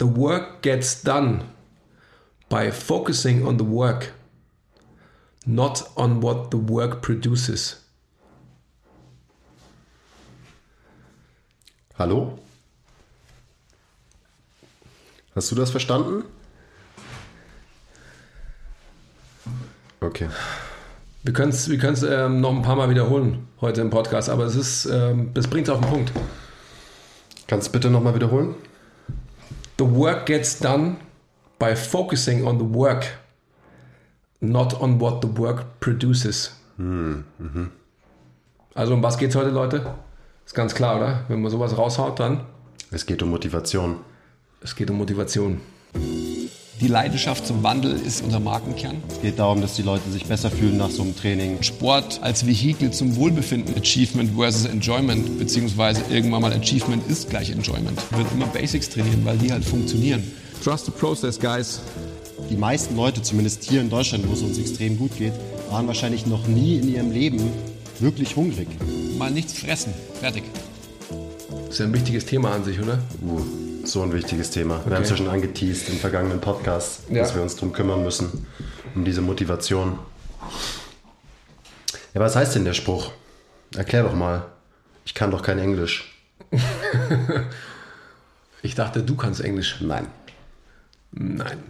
The work gets done by focusing on the work, not on what the work produces. Hallo? Hast du das verstanden? Okay. Wir können es wir können's, ähm, noch ein paar Mal wiederholen heute im Podcast, aber es ist, ähm, das bringt es auf den Punkt. Kannst du bitte nochmal wiederholen? The work gets done by focusing on the work, not on what the work produces. Also um was geht's heute, Leute? Ist ganz klar, oder? Wenn man sowas raushaut, dann Es geht um Motivation. es geht um Motivation. Die Leidenschaft zum Wandel ist unser Markenkern. Es geht darum, dass die Leute sich besser fühlen nach so einem Training. Sport als Vehikel zum Wohlbefinden. Achievement versus Enjoyment, beziehungsweise irgendwann mal Achievement ist gleich Enjoyment. Wird immer Basics trainieren, weil die halt funktionieren. Trust the process, guys. Die meisten Leute, zumindest hier in Deutschland, wo es uns extrem gut geht, waren wahrscheinlich noch nie in ihrem Leben wirklich hungrig. Mal nichts fressen. Fertig. Das ist ja ein wichtiges Thema an sich, oder? Uh, so ein wichtiges Thema. Wir haben es ja schon angeteased im vergangenen Podcast, Ja. dass wir uns darum kümmern müssen, um diese Motivation. Ja, was heißt denn der Spruch? Erklär doch mal. Ich kann doch kein Englisch. Ich dachte, du kannst Englisch. Nein. Nein.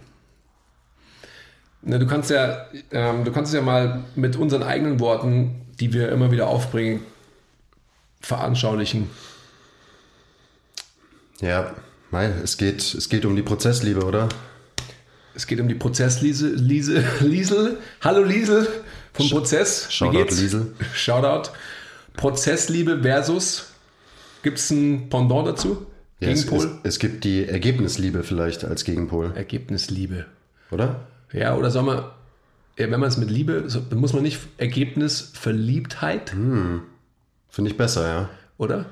Na, du kannst ja, ähm, du kannst es ja mal mit unseren eigenen Worten, die wir immer wieder aufbringen, veranschaulichen. Ja, mei, es geht, es geht um die Prozessliebe, oder? Es geht um die Prozessliese, Liese, Liesel. Hallo Liesel vom Prozess. Wie Shoutout, geht's? Liesel. Shoutout. Prozessliebe versus. Gibt es ein Pendant dazu? Ja, es, es, Gegenpol? es gibt die Ergebnisliebe vielleicht als Gegenpol, Ergebnisliebe. oder? Ja, oder man, ja, wenn man es mit Liebe, so, dann muss man nicht Ergebnisverliebtheit, Hm. Finde ich besser, ja. oder?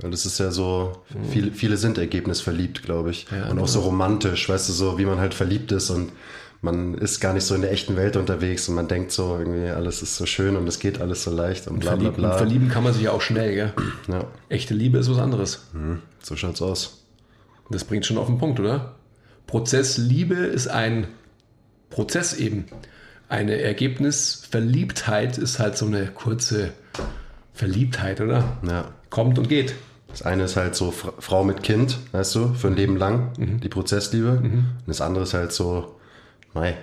Das ist ja so, viele, viele sind ergebnisverliebt, glaube ich. Ja, und auch so romantisch, weißt du, so wie man halt verliebt ist und man ist gar nicht so in der echten Welt unterwegs und man denkt so, irgendwie alles ist so schön und es geht alles so leicht und bla bla Verlieben, bla. verlieben kann man sich ja auch schnell, gell? Ja, Echte Liebe ist was anderes. so schaut's aus. Das bringt schon auf den Punkt, oder? Prozessliebe ist ein Prozess eben. Eine Ergebnisverliebtheit ist halt so eine kurze Verliebtheit, oder? Ja. Kommt und geht. Das eine ist halt so Fra- Frau mit Kind, weißt du, für ein Leben lang, Mhm. die Prozessliebe. Und das andere ist halt so, mei,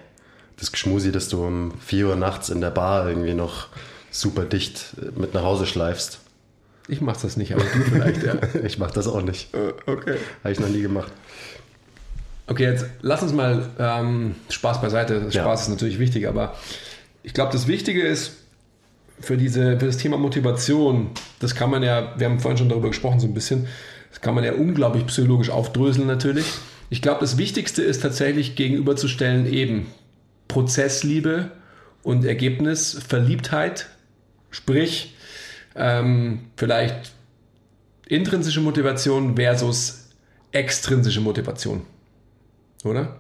das Geschmusi, das du um 4 Uhr nachts in der Bar irgendwie noch super dicht äh, mit nach Hause schleifst. Ich mach das nicht, aber du vielleicht, ja. Ich mach das auch nicht. Okay. Habe ich noch nie gemacht. Okay, jetzt lass uns mal ähm, Spaß beiseite. Ja. Spaß ist natürlich wichtig, aber ich glaube, das Wichtige ist für, diese, für das Thema Motivation, das kann man ja, wir haben vorhin schon darüber gesprochen, so ein bisschen, das kann man ja unglaublich psychologisch aufdröseln natürlich. Ich glaube, das Wichtigste ist tatsächlich gegenüberzustellen eben Prozessliebe und Ergebnisverliebtheit, sprich ähm, vielleicht intrinsische Motivation versus extrinsische Motivation. Oder?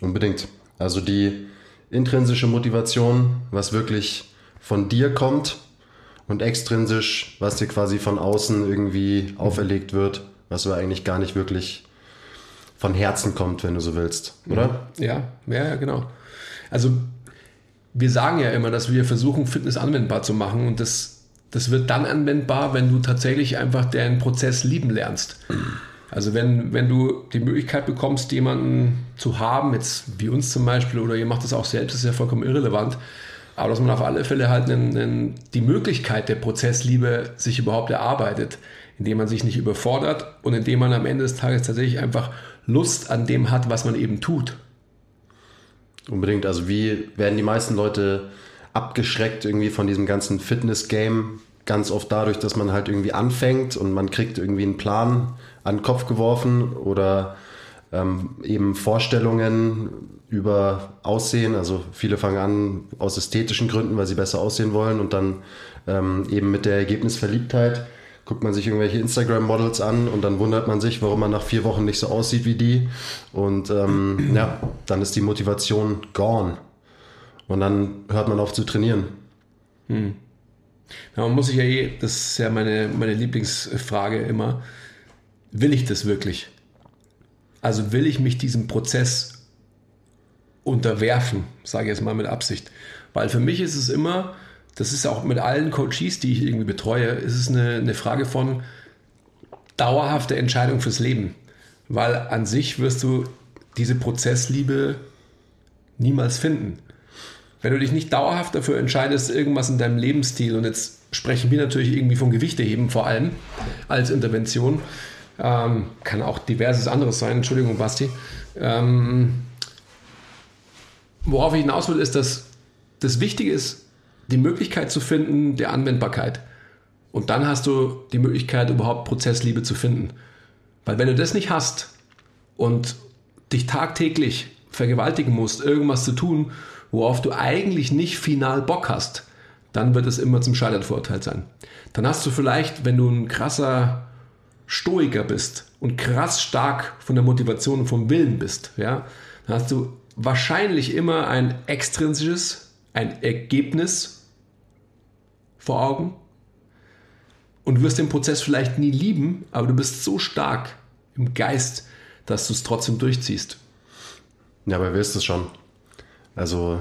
Unbedingt. Also die intrinsische Motivation, was wirklich von dir kommt und extrinsisch, was dir quasi von außen irgendwie auferlegt wird, was aber eigentlich gar nicht wirklich von Herzen kommt, wenn du so willst, oder? Ja, ja, ja, genau. Also wir sagen ja immer, dass wir versuchen, Fitness anwendbar zu machen und das, das wird dann anwendbar, wenn du tatsächlich einfach den Prozess lieben lernst. Also wenn, wenn du die Möglichkeit bekommst, jemanden zu haben, jetzt wie uns zum Beispiel, oder ihr macht das auch selbst, ist ja vollkommen irrelevant, aber dass man auf alle Fälle halt einen, einen, die Möglichkeit der Prozessliebe sich überhaupt erarbeitet, indem man sich nicht überfordert und indem man am Ende des Tages tatsächlich einfach Lust an dem hat, was man eben tut. Unbedingt. Also wie werden die meisten Leute abgeschreckt irgendwie von diesem ganzen Fitness-Game? Ganz oft dadurch, dass man halt irgendwie anfängt und man kriegt irgendwie einen Plan an den Kopf geworfen oder ähm, eben Vorstellungen über Aussehen. Also viele fangen an aus ästhetischen Gründen, weil sie besser aussehen wollen und dann ähm, eben mit der Ergebnisverliebtheit guckt man sich irgendwelche Instagram-Models an und dann wundert man sich, warum man nach vier Wochen nicht so aussieht wie die. Und ähm, ja, dann ist die Motivation gone. Und dann hört man auf zu trainieren. Ja, man muss sich ja eh, das ist ja meine, meine Lieblingsfrage immer, will ich das wirklich? Also will ich mich diesem Prozess unterwerfen, sage ich jetzt mal mit Absicht. Weil für mich ist es immer, das ist auch mit allen Coaches, die ich irgendwie betreue, ist es eine, eine Frage von dauerhafter Entscheidung fürs Leben. Weil an sich wirst du diese Prozessliebe niemals finden. Wenn du dich nicht dauerhaft dafür entscheidest, irgendwas in deinem Lebensstil, und jetzt sprechen wir natürlich irgendwie von Gewichteheben vor allem als Intervention, ähm, kann auch diverses anderes sein, Entschuldigung, Basti. Ähm, worauf ich hinaus will, ist, dass das Wichtige ist, die Möglichkeit zu finden der Anwendbarkeit. Und dann hast du die Möglichkeit, überhaupt Prozessliebe zu finden. Weil wenn du das nicht hast und dich tagtäglich vergewaltigen musst, irgendwas zu tun, worauf du eigentlich nicht final Bock hast, dann wird es immer zum Scheitern verurteilt sein. Dann hast du vielleicht, wenn du ein krasser Stoiker bist und krass stark von der Motivation und vom Willen bist, ja, dann hast du wahrscheinlich immer ein extrinsisches, ein Ergebnis vor Augen und wirst den Prozess vielleicht nie lieben, aber du bist so stark im Geist, dass du es trotzdem durchziehst. Ja, aber wer ist es schon? Also,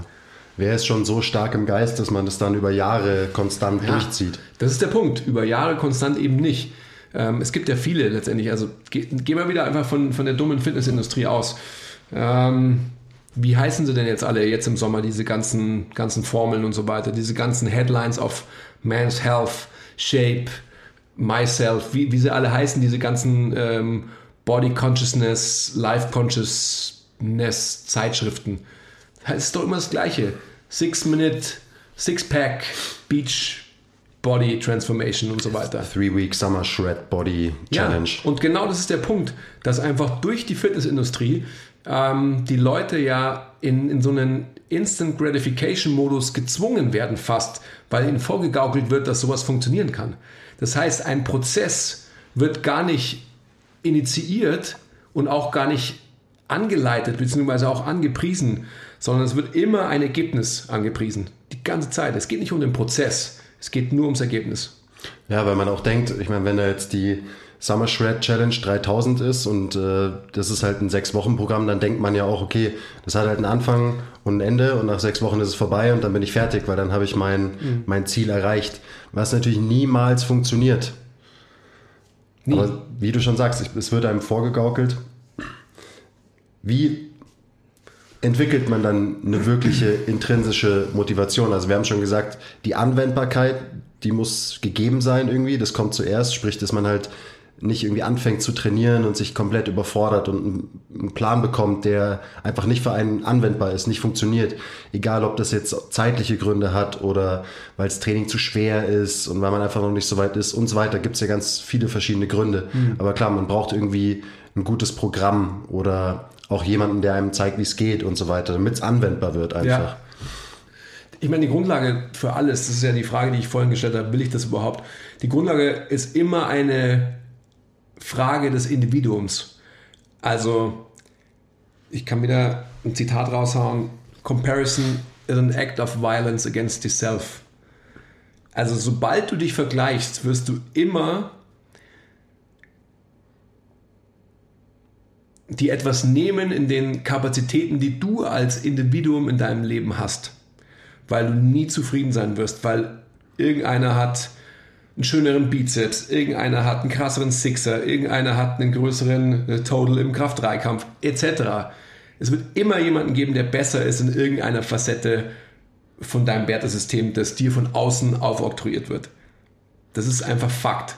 wer ist schon so stark im Geist, dass man das dann über Jahre konstant ja, durchzieht? Das ist der Punkt. Über Jahre konstant eben nicht. Ähm, es gibt ja viele letztendlich. Also, gehen geh wir wieder einfach von, von der dummen Fitnessindustrie aus. Ähm, wie heißen sie denn jetzt alle jetzt im Sommer, diese ganzen, ganzen Formeln und so weiter, diese ganzen Headlines auf Man's Health, Shape, Myself, wie, wie sie alle heißen, diese ganzen ähm, Body Consciousness, Life Consciousness Zeitschriften. Das ist doch immer das Gleiche. Six Minute, Six Pack, Beach Body Transformation und so weiter. Three Week Summer Shred Body Challenge. Ja, und genau das ist der Punkt, dass einfach durch die Fitnessindustrie ähm, die Leute ja in, in so einen Instant Gratification Modus gezwungen werden fast, weil ihnen vorgegaukelt wird, dass sowas funktionieren kann. Das heißt, ein Prozess wird gar nicht initiiert und auch gar nicht angeleitet beziehungsweise auch angepriesen, sondern es wird immer ein Ergebnis angepriesen. Die ganze Zeit. Es geht nicht um den Prozess, es geht nur ums Ergebnis. Ja, weil man auch denkt, ich meine, wenn da jetzt die Summer Shred Challenge 3000 ist und äh, das ist halt ein Sechs-Wochen-Programm, dann denkt man ja auch, okay, das hat halt einen Anfang und ein Ende und nach sechs Wochen ist es vorbei und dann bin ich fertig, weil dann habe ich mein, mhm. mein Ziel erreicht. Was natürlich niemals funktioniert. Nie. Aber wie du schon sagst, es wird einem vorgegaukelt. Wie entwickelt man dann eine wirkliche intrinsische Motivation? Also wir haben schon gesagt, die Anwendbarkeit, die muss gegeben sein irgendwie. Das kommt zuerst, sprich, dass man halt nicht irgendwie anfängt zu trainieren und sich komplett überfordert und einen Plan bekommt, der einfach nicht für einen anwendbar ist, nicht funktioniert. Egal, ob das jetzt zeitliche Gründe hat oder weil das Training zu schwer ist und weil man einfach noch nicht so weit ist und so weiter. Gibt es ja ganz viele verschiedene Gründe. Mhm. Aber klar, man braucht irgendwie ein gutes Programm oder auch jemanden, der einem zeigt, wie es geht und so weiter, damit es anwendbar wird einfach. Ja. Ich meine, die Grundlage für alles, das ist ja die Frage, die ich vorhin gestellt habe, will ich das überhaupt? Die Grundlage ist immer eine Frage des Individuums. Also, ich kann wieder ein Zitat raushauen: Comparison is an act of violence against yourself. Also, sobald du dich vergleichst, wirst du immer die etwas nehmen in den Kapazitäten, die du als Individuum in deinem Leben hast. Weil du nie zufrieden sein wirst, weil irgendeiner hat einen schöneren Bizeps, irgendeiner hat einen krasseren Sixer, irgendeiner hat einen größeren äh, Total im Kraft-3-Kampf, etc. Es wird immer jemanden geben, der besser ist in irgendeiner Facette von deinem Wertesystem, das dir von außen aufoktroyiert wird. Das ist einfach Fakt.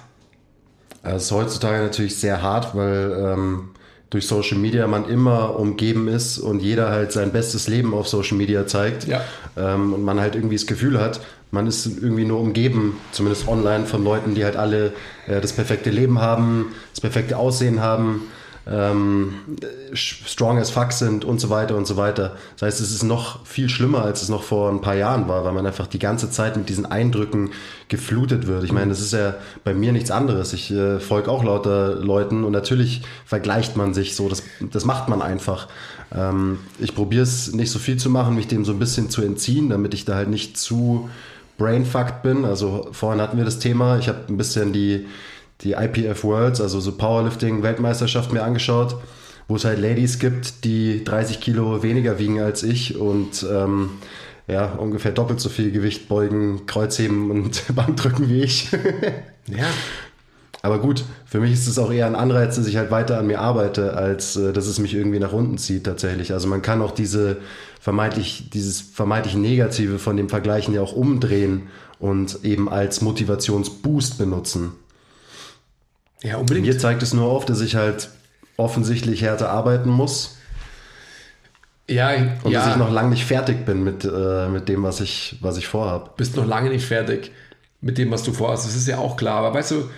Das ist heutzutage natürlich sehr hart, weil ähm, durch Social Media man immer umgeben ist und jeder halt sein bestes Leben auf Social Media zeigt. Ja. Ähm, und man halt irgendwie das Gefühl hat, man ist irgendwie nur umgeben, zumindest online, von Leuten, die halt alle äh, das perfekte Leben haben, das perfekte Aussehen haben, ähm, strong as fuck sind und so weiter und so weiter. Das heißt, es ist noch viel schlimmer, als es noch vor ein paar Jahren war, weil man einfach die ganze Zeit mit diesen Eindrücken geflutet wird. Ich meine, das ist ja bei mir nichts anderes. Ich äh, folge auch lauter Leuten und natürlich vergleicht man sich so. Das, das macht man einfach. Ähm, ich probiere es nicht so viel zu machen, mich dem so ein bisschen zu entziehen, damit ich da halt nicht zu brainfucked bin. Also vorhin hatten wir das Thema. Ich habe ein bisschen die, die IPF Worlds, also so Powerlifting Weltmeisterschaft mir angeschaut. wo es halt Ladies gibt, die 30 Kilo weniger wiegen als ich und ähm, ja, ungefähr doppelt so viel Gewicht beugen, Kreuzheben und Bankdrücken wie ich. Ja. Aber gut, für mich ist es auch eher ein Anreiz, dass ich halt weiter an mir arbeite, als äh, dass es mich irgendwie nach unten zieht tatsächlich. Also man kann auch diese vermeintlich, dieses vermeintlich Negative von dem Vergleichen ja auch umdrehen und eben als Motivationsboost benutzen. Ja, unbedingt. Mir zeigt es nur auf, dass ich halt offensichtlich härter arbeiten muss Ja, und ja. dass ich noch lange nicht fertig bin mit, äh, mit dem, was ich, was ich vorhab. bist noch lange nicht fertig mit dem, was du vorhast. Das ist ja auch klar. Aber weißt du,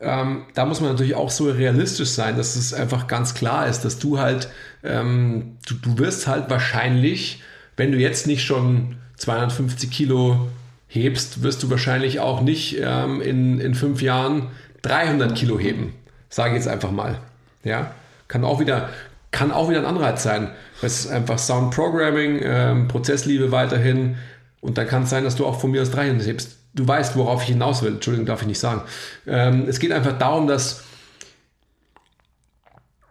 ähm, da muss man natürlich auch so realistisch sein, dass es einfach ganz klar ist, dass du halt, ähm, du, du wirst halt wahrscheinlich, wenn du jetzt nicht schon 250 Kilo hebst, wirst du wahrscheinlich auch nicht ähm, in, in fünf Jahren 300 Kilo heben. Sage ich jetzt einfach mal. Ja, kann auch wieder, kann auch wieder ein Anreiz sein. Es ist einfach Sound Programming, ähm, Prozessliebe weiterhin. Und dann kann es sein, dass du auch von mir aus 300 hebst. Du weißt, worauf ich hinaus will. Entschuldigung, darf ich nicht sagen. Ähm, es geht einfach darum, dass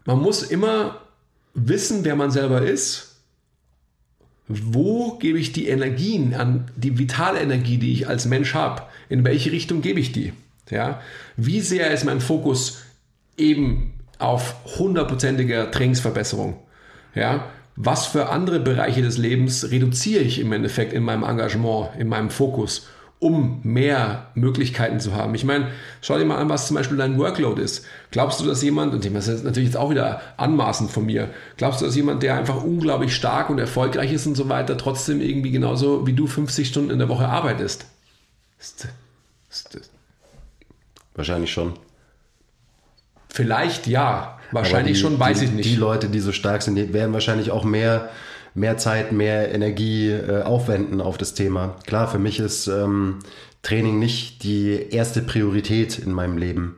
man muss immer wissen, wer man selber ist. Wo gebe ich die Energien an, die vitale Energie, die ich als Mensch habe? In welche Richtung gebe ich die? Ja? Wie sehr ist mein Fokus eben auf hundertprozentiger Trainingsverbesserung? Ja? Was für andere Bereiche des Lebens reduziere ich im Endeffekt in meinem Engagement, in meinem Fokus, um mehr Möglichkeiten zu haben? Ich meine, schau dir mal an, was zum Beispiel dein Workload ist. Glaubst du, dass jemand, und das ist natürlich jetzt auch wieder anmaßend von mir, glaubst du, dass jemand, der einfach unglaublich stark und erfolgreich ist und so weiter, trotzdem irgendwie genauso wie du 50 Stunden in der Woche arbeitest? Ist, ist, Wahrscheinlich schon. Vielleicht ja, wahrscheinlich die, schon, weiß die, ich nicht. Die Leute, die so stark sind, die werden wahrscheinlich auch mehr, mehr Zeit, mehr Energie äh, aufwenden auf das Thema. Klar, für mich ist ähm, Training nicht die erste Priorität in meinem Leben.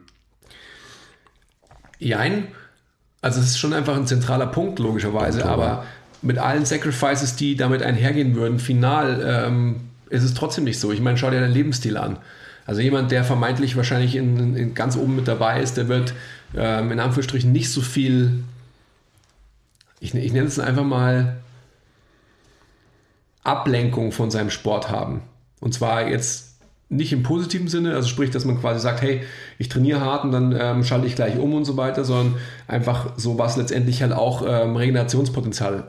Jein. Also es ist schon einfach ein zentraler Punkt, logischerweise, Punkt, aber mit allen Sacrifices, die damit einhergehen würden, final ähm, ist es trotzdem nicht so. Ich meine, schau dir deinen Lebensstil an. Also jemand, der vermeintlich wahrscheinlich in, in ganz oben mit dabei ist, der wird ähm, in Anführungsstrichen nicht so viel, ich, ich nenne es einfach mal, Ablenkung von seinem Sport haben. Und zwar jetzt nicht im positiven Sinne, also sprich, dass man quasi sagt, hey, ich trainiere hart und dann ähm, schalte ich gleich um und so weiter, sondern einfach so, was letztendlich halt auch ähm, Regenerationspotenzial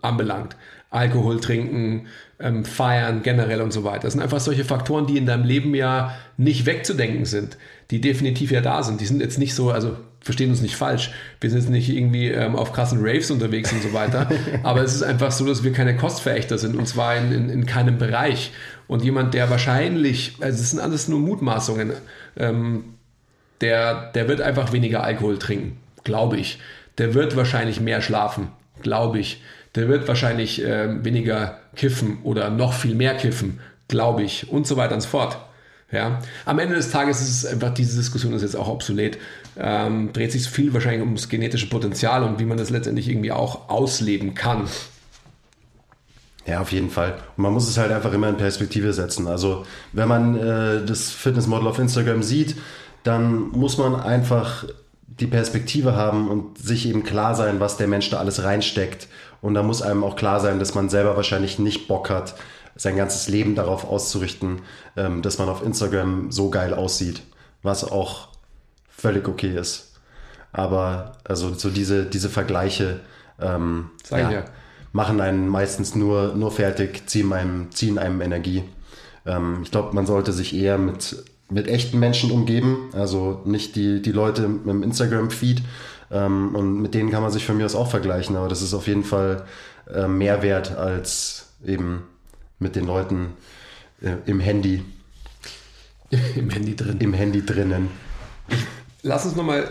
anbelangt. Alkohol trinken, ähm, feiern generell und so weiter. Das sind einfach solche Faktoren, die in deinem Leben ja nicht wegzudenken sind, die definitiv ja da sind. Die sind jetzt nicht so, also verstehen uns nicht falsch, wir sind jetzt nicht irgendwie ähm, auf krassen Raves unterwegs und so weiter, aber es ist einfach so, dass wir keine Kostverächter sind und zwar in, in, in keinem Bereich. Und jemand, der wahrscheinlich, also es sind alles nur Mutmaßungen, ähm, der, der wird einfach weniger Alkohol trinken, glaube ich. Der wird wahrscheinlich mehr schlafen, glaube ich. Der wird wahrscheinlich äh, weniger kiffen oder noch viel mehr kiffen, glaube ich, und so weiter und so fort. Ja. Am Ende des Tages ist es einfach, diese Diskussion ist jetzt auch obsolet. Ähm, dreht sich viel wahrscheinlich ums genetische Potenzial und wie man das letztendlich irgendwie auch ausleben kann. Ja, auf jeden Fall. Und man muss es halt einfach immer in Perspektive setzen. Also wenn man äh, das Fitnessmodel auf Instagram sieht, dann muss man einfach die Perspektive haben und sich eben klar sein, was der Mensch da alles reinsteckt. Und da muss einem auch klar sein, dass man selber wahrscheinlich nicht Bock hat, sein ganzes Leben darauf auszurichten, ähm, dass man auf Instagram so geil aussieht, was auch völlig okay ist. Aber also so diese, diese Vergleiche ähm, ich ja. machen einen meistens nur, nur fertig, ziehen einem, ziehen einem Energie. Ähm, ich glaube, man sollte sich eher mit, mit echten Menschen umgeben, also nicht die, die Leute im Instagram-Feed. Ähm, und mit denen kann man sich von mir aus auch vergleichen, aber das ist auf jeden Fall äh, mehr wert als eben mit den Leuten äh, im Handy, Im Handy drin. im Handy drinnen. Lass uns nochmal,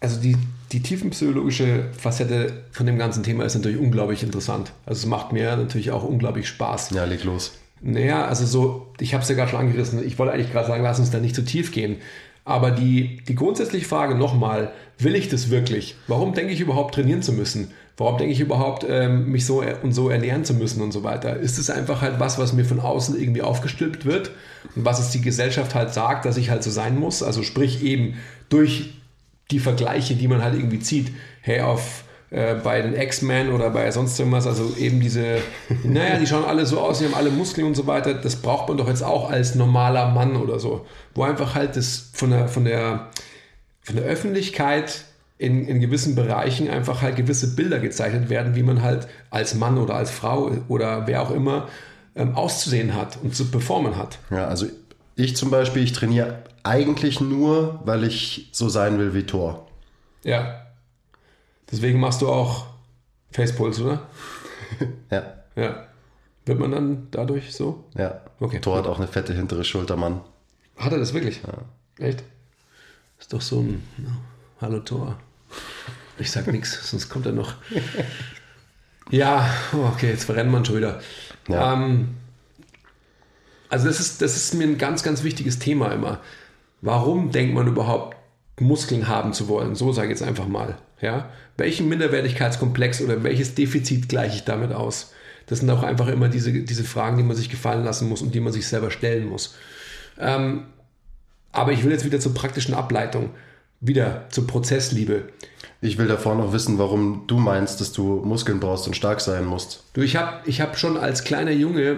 also die, die tiefenpsychologische Facette von dem ganzen Thema ist natürlich unglaublich interessant. Also es macht mir natürlich auch unglaublich Spaß. Ja, leg los. Naja, also so, ich habe es ja gerade schon angerissen. Ich wollte eigentlich gerade sagen, lass uns da nicht zu tief gehen. Aber die, die grundsätzliche Frage nochmal, will ich das wirklich? Warum denke ich überhaupt trainieren zu müssen? Warum denke ich überhaupt, ähm, mich so er- und so ernähren zu müssen und so weiter? Ist es einfach halt was, was mir von außen irgendwie aufgestülpt wird und was es die Gesellschaft halt sagt, dass ich halt so sein muss? Also sprich eben durch die Vergleiche, die man halt irgendwie zieht. Hey, auf äh, bei den X-Men oder bei sonst irgendwas, also eben diese, naja, die schauen alle so aus, die haben alle Muskeln und so weiter, das braucht man doch jetzt auch als normaler Mann oder so, wo einfach halt das von der, von der, von der Öffentlichkeit in, in gewissen Bereichen einfach halt gewisse Bilder gezeichnet werden, wie man halt als Mann oder als Frau oder wer auch immer ähm, auszusehen hat und zu performen hat. Ja, also ich zum Beispiel, ich trainiere eigentlich nur, weil ich so sein will wie Thor. Ja. Deswegen machst du auch Facepuls, oder? ja. Ja. Wird man dann dadurch so? Ja. Okay. Thor hat auch eine fette hintere Schulter, Mann. Hat er das wirklich? Ja. Echt? Ist doch so ein no. Hallo Thor. Ich sag nichts, sonst kommt er noch. Ja, okay, jetzt verrennt man schon wieder. Ja. Ähm, also das ist, das ist mir ein ganz, ganz wichtiges Thema immer. Warum denkt man überhaupt, Muskeln haben zu wollen? So sage ich jetzt einfach mal. Ja? Welchen Minderwertigkeitskomplex oder welches Defizit gleiche ich damit aus? Das sind auch einfach immer diese, diese Fragen, die man sich gefallen lassen muss und die man sich selber stellen muss. Ähm, aber ich will jetzt wieder zur praktischen Ableitung, wieder zur Prozessliebe. Ich will davor noch wissen, warum du meinst, dass du Muskeln brauchst und stark sein musst. Du, ich habe ich hab schon als kleiner Junge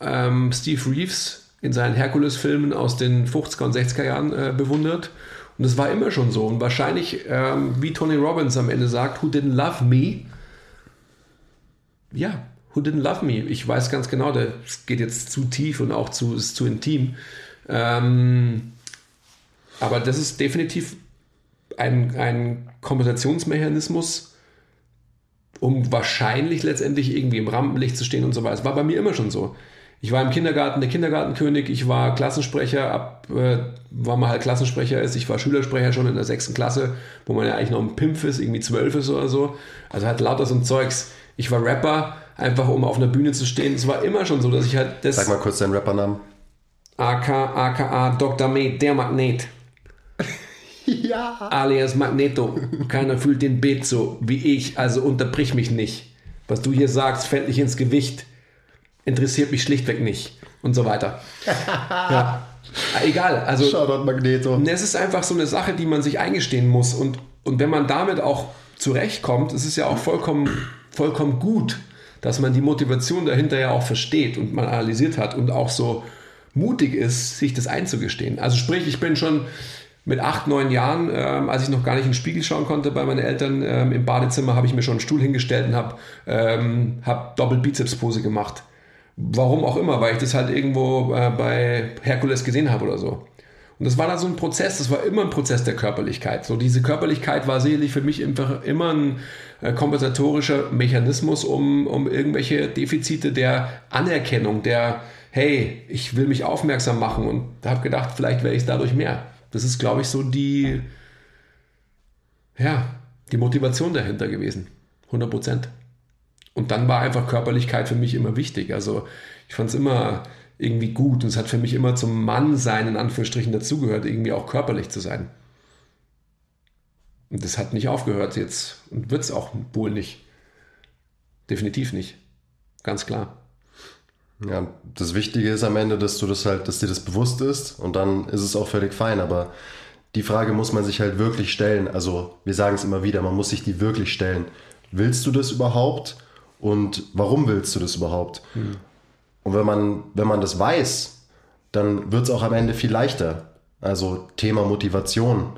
ähm, Steve Reeves in seinen Herkules-Filmen aus den 50er und 60er Jahren äh, bewundert. Und das war immer schon so. Und wahrscheinlich, ähm, wie Tony Robbins am Ende sagt, who didn't love me? Ja, who didn't love me? Ich weiß ganz genau, das geht jetzt zu tief und auch zu, ist zu intim. Ähm, aber das ist definitiv ein, ein Kompensationsmechanismus, um wahrscheinlich letztendlich irgendwie im Rampenlicht zu stehen und so weiter. Das war bei mir immer schon so. Ich war im Kindergarten der Kindergartenkönig, ich war Klassensprecher, ab, äh, wann man halt Klassensprecher ist, ich war Schülersprecher schon in der sechsten Klasse, wo man ja eigentlich noch ein Pimpf ist, irgendwie zwölf ist oder so. Also halt lauter so ein Zeugs. Ich war Rapper, einfach um auf einer Bühne zu stehen. Es war immer schon so, dass ich halt das. Sag mal kurz deinen Rappernamen. AK, AKA Dr. Med, der Magnet. Ja. Alias Magneto. Keiner fühlt den Beat so wie ich, also unterbrich mich nicht. Was du hier sagst, fällt nicht ins Gewicht. Interessiert mich schlichtweg nicht. Und so weiter. ja. Egal. Also, Shoutout Magneto. Es ist einfach so eine Sache, die man sich eingestehen muss. Und, und wenn man damit auch zurechtkommt, ist es ja auch vollkommen, vollkommen gut, dass man die Motivation dahinter ja auch versteht und man analysiert hat und auch so mutig ist, sich das einzugestehen. Also sprich, ich bin schon mit acht, neun Jahren, ähm, als ich noch gar nicht in den Spiegel schauen konnte bei meinen Eltern, ähm, im Badezimmer habe ich mir schon einen Stuhl hingestellt und habe ähm, hab Doppel-Bizeps-Pose gemacht. Warum auch immer, weil ich das halt irgendwo äh, bei Herkules gesehen habe oder so. Und das war dann so ein Prozess, das war immer ein Prozess der Körperlichkeit. So diese Körperlichkeit war sicherlich für mich einfach immer ein äh, kompensatorischer Mechanismus, um, um irgendwelche Defizite der Anerkennung, der, hey, ich will mich aufmerksam machen und habe gedacht, vielleicht werde ich es dadurch mehr. Das ist, glaube ich, so die, ja, die Motivation dahinter gewesen. 100 Prozent. Und dann war einfach Körperlichkeit für mich immer wichtig. Also ich fand es immer irgendwie gut und es hat für mich immer zum Mannsein in Anführungsstrichen dazugehört, irgendwie auch körperlich zu sein. Und das hat nicht aufgehört jetzt und wird es auch wohl nicht. Definitiv nicht. Ganz klar. Ja, das Wichtige ist am Ende, dass du das halt, dass dir das bewusst ist und dann ist es auch völlig fein. Aber die Frage muss man sich halt wirklich stellen. Also wir sagen es immer wieder, man muss sich die wirklich stellen. Willst du das überhaupt? Und warum willst du das überhaupt? Mhm. Und wenn man, wenn man das weiß, dann wird es auch am Ende viel leichter. Also Thema Motivation.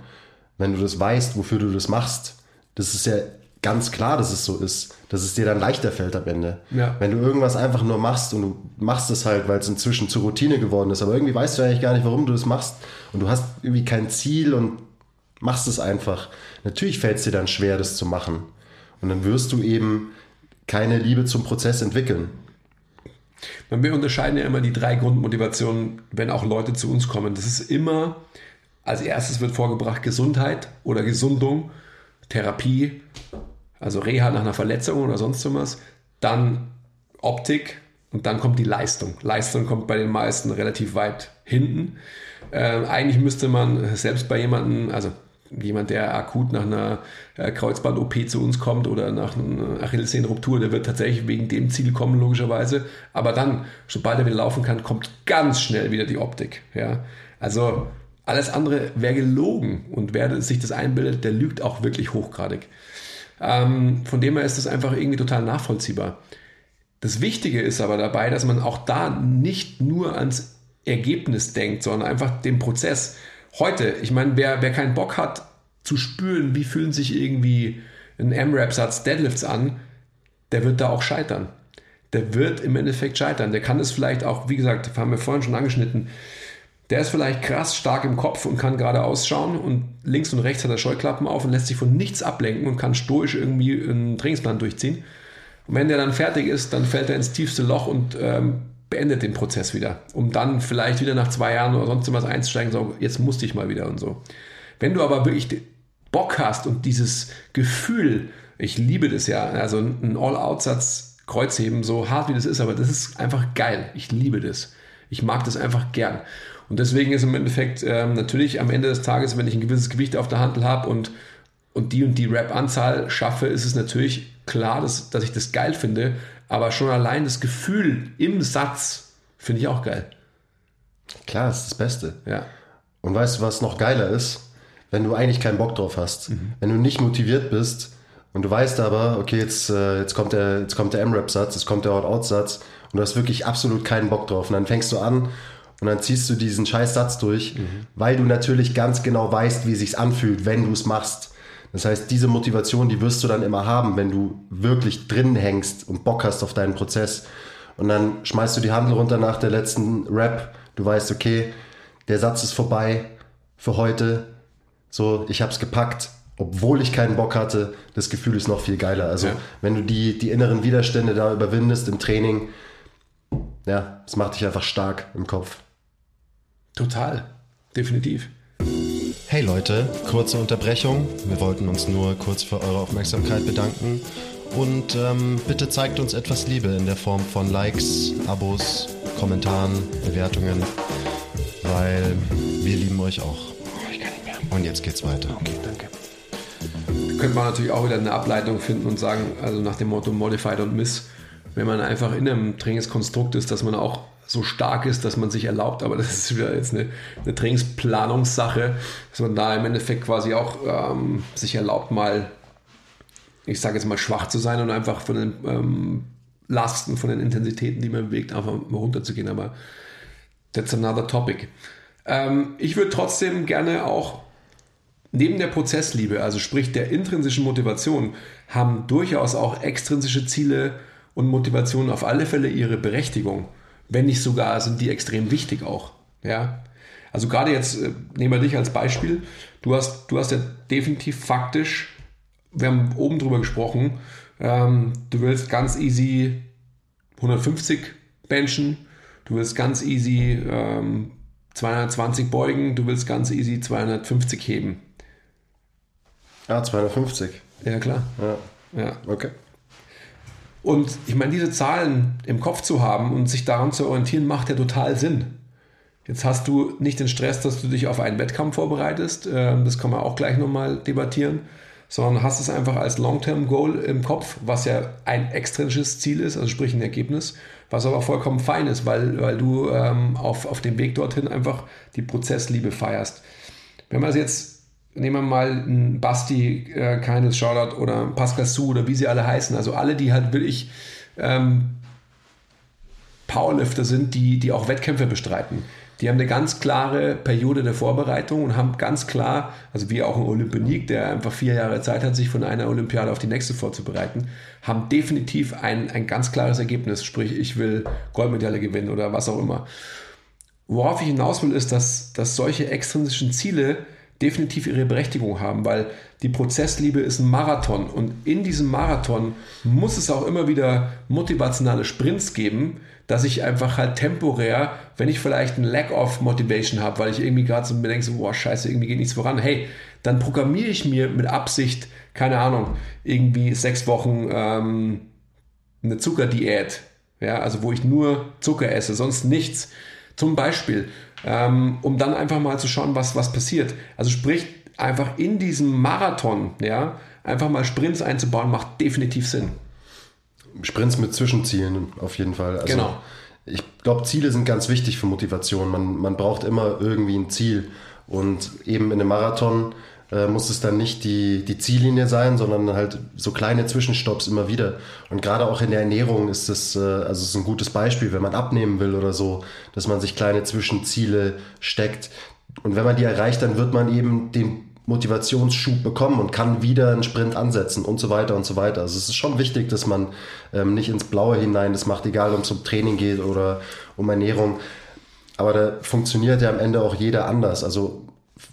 Wenn du das weißt, wofür du das machst, das ist ja ganz klar, dass es so ist, dass es dir dann leichter fällt am Ende. Ja. Wenn du irgendwas einfach nur machst und du machst es halt, weil es inzwischen zur Routine geworden ist, aber irgendwie weißt du eigentlich gar nicht, warum du das machst und du hast irgendwie kein Ziel und machst es einfach. Natürlich fällt es dir dann schwer, das zu machen. Und dann wirst du eben keine Liebe zum Prozess entwickeln. Wir unterscheiden ja immer die drei Grundmotivationen, wenn auch Leute zu uns kommen. Das ist immer, als erstes wird vorgebracht Gesundheit oder Gesundung Therapie, also Reha nach einer Verletzung oder sonst was, dann Optik und dann kommt die Leistung. Leistung kommt bei den meisten relativ weit hinten. Äh, eigentlich müsste man selbst bei jemandem, also jemand, der akut nach einer äh, Kreuzband-OP zu uns kommt oder nach einer Achillessehnenruptur, der wird tatsächlich wegen dem Ziel kommen, logischerweise. Aber dann, sobald er wieder laufen kann, kommt ganz schnell wieder die Optik. Ja? Also alles andere wäre gelogen und wer sich das einbildet, der lügt auch wirklich hochgradig. Ähm, von dem her ist das einfach irgendwie total nachvollziehbar. Das Wichtige ist aber dabei, dass man auch da nicht nur ans Ergebnis denkt, sondern einfach den Prozess. Heute, ich meine, wer, wer keinen Bock hat zu spüren, wie fühlen sich irgendwie ein M-Rap-Satz Deadlifts an, der wird da auch scheitern. Der wird im Endeffekt scheitern. Der kann es vielleicht auch, wie gesagt, haben wir vorhin schon angeschnitten, der ist vielleicht krass stark im Kopf und kann gerade ausschauen und links und rechts hat er Scheuklappen auf und lässt sich von nichts ablenken und kann stoisch irgendwie einen Trainingsplan durchziehen. Und wenn der dann fertig ist, dann fällt er ins tiefste Loch und ähm, beendet den Prozess wieder, um dann vielleicht wieder nach zwei Jahren oder sonst was einzusteigen und sagen, jetzt musste ich mal wieder und so. Wenn du aber wirklich Bock hast und dieses Gefühl, ich liebe das ja, also ein All-Out-Satz Kreuzheben, so hart wie das ist, aber das ist einfach geil. Ich liebe das. Ich mag das einfach gern. Und deswegen ist im Endeffekt ähm, natürlich am Ende des Tages, wenn ich ein gewisses Gewicht auf der Handel habe und, und die und die Rap-Anzahl schaffe, ist es natürlich klar, dass, dass ich das geil finde. Aber schon allein das Gefühl im Satz finde ich auch geil. Klar, das ist das Beste. Ja. Und weißt du, was noch geiler ist? Wenn du eigentlich keinen Bock drauf hast. Mhm. Wenn du nicht motiviert bist und du weißt aber, okay, jetzt, äh, jetzt kommt der, jetzt kommt der M-Rap-Satz, jetzt kommt der Out-Out-Satz und du hast wirklich absolut keinen Bock drauf. Und dann fängst du an und dann ziehst du diesen scheiß Satz durch, mhm. weil du natürlich ganz genau weißt, wie es sich anfühlt, wenn du es machst. Das heißt, diese Motivation, die wirst du dann immer haben, wenn du wirklich drin hängst und Bock hast auf deinen Prozess. Und dann schmeißt du die Handel runter nach der letzten Rap. Du weißt, okay, der Satz ist vorbei für heute. So, ich hab's gepackt, obwohl ich keinen Bock hatte. Das Gefühl ist noch viel geiler. Also, ja. wenn du die, die inneren Widerstände da überwindest im Training, ja, es macht dich einfach stark im Kopf. Total, definitiv. Hey Leute, kurze Unterbrechung. Wir wollten uns nur kurz für eure Aufmerksamkeit bedanken. Und ähm, bitte zeigt uns etwas Liebe in der Form von Likes, Abos, Kommentaren, Bewertungen, weil wir lieben euch auch. Ich kann nicht mehr. Und jetzt geht's weiter. Okay, danke. Könnte man natürlich auch wieder eine Ableitung finden und sagen, also nach dem Motto Modified und Miss, wenn man einfach in einem Trainingskonstrukt ist, dass man auch so stark ist, dass man sich erlaubt, aber das ist wieder jetzt eine, eine Trainingsplanungssache, dass man da im Endeffekt quasi auch ähm, sich erlaubt, mal, ich sage jetzt mal, schwach zu sein und einfach von den ähm, Lasten, von den Intensitäten, die man bewegt, einfach mal runterzugehen. Aber that's another topic. Ähm, ich würde trotzdem gerne auch neben der Prozessliebe, also sprich der intrinsischen Motivation, haben durchaus auch extrinsische Ziele und Motivationen auf alle Fälle ihre Berechtigung. Wenn nicht sogar sind die extrem wichtig auch. Ja? Also gerade jetzt, äh, nehmen wir dich als Beispiel. Du hast, du hast ja definitiv faktisch, wir haben oben drüber gesprochen, ähm, du willst ganz easy 150 benchen, du willst ganz easy ähm, 220 beugen, du willst ganz easy 250 heben. Ja, 250. Ja, klar. Ja. ja. Okay. Und ich meine, diese Zahlen im Kopf zu haben und sich daran zu orientieren, macht ja total Sinn. Jetzt hast du nicht den Stress, dass du dich auf einen Wettkampf vorbereitest, ähm, das kann man auch gleich nochmal debattieren, sondern hast es einfach als Long-Term-Goal im Kopf, was ja ein extrinsisches Ziel ist, also sprich ein Ergebnis, was aber vollkommen fein ist, weil, weil du ähm, auf, auf dem Weg dorthin einfach die Prozessliebe feierst. Wenn man es jetzt nehmen wir mal einen Basti, äh, keines Shoutout oder Pascal Su oder wie sie alle heißen. Also alle, die halt wirklich ähm, Powerlifter sind, die, die auch Wettkämpfe bestreiten. Die haben eine ganz klare Periode der Vorbereitung und haben ganz klar, also wie auch ein Olympionik, der einfach vier Jahre Zeit hat, sich von einer Olympiade auf die nächste vorzubereiten, haben definitiv ein, ein ganz klares Ergebnis. Sprich, ich will Goldmedaille gewinnen oder was auch immer. Worauf ich hinaus will, ist, dass, dass solche extrinsischen Ziele definitiv ihre Berechtigung haben, weil die Prozessliebe ist ein Marathon und in diesem Marathon muss es auch immer wieder motivationale Sprints geben, dass ich einfach halt temporär, wenn ich vielleicht ein Lack of Motivation habe, weil ich irgendwie gerade so mir denke, so, boah, scheiße, irgendwie geht nichts voran, hey, dann programmiere ich mir mit Absicht, keine Ahnung, irgendwie sechs Wochen ähm, eine Zuckerdiät, ja, also wo ich nur Zucker esse, sonst nichts. Zum Beispiel ähm, um dann einfach mal zu schauen, was, was passiert. Also sprich, einfach in diesem Marathon, ja, einfach mal Sprints einzubauen, macht definitiv Sinn. Sprints mit Zwischenzielen auf jeden Fall. Also genau. Ich glaube, Ziele sind ganz wichtig für Motivation. Man, man braucht immer irgendwie ein Ziel. Und eben in einem Marathon äh, muss es dann nicht die, die Ziellinie sein, sondern halt so kleine Zwischenstopps immer wieder. Und gerade auch in der Ernährung ist das, äh, also ist ein gutes Beispiel, wenn man abnehmen will oder so, dass man sich kleine Zwischenziele steckt. Und wenn man die erreicht, dann wird man eben den Motivationsschub bekommen und kann wieder einen Sprint ansetzen und so weiter und so weiter. Also es ist schon wichtig, dass man ähm, nicht ins Blaue hinein das macht, egal ob es um Training geht oder um Ernährung. Aber da funktioniert ja am Ende auch jeder anders. Also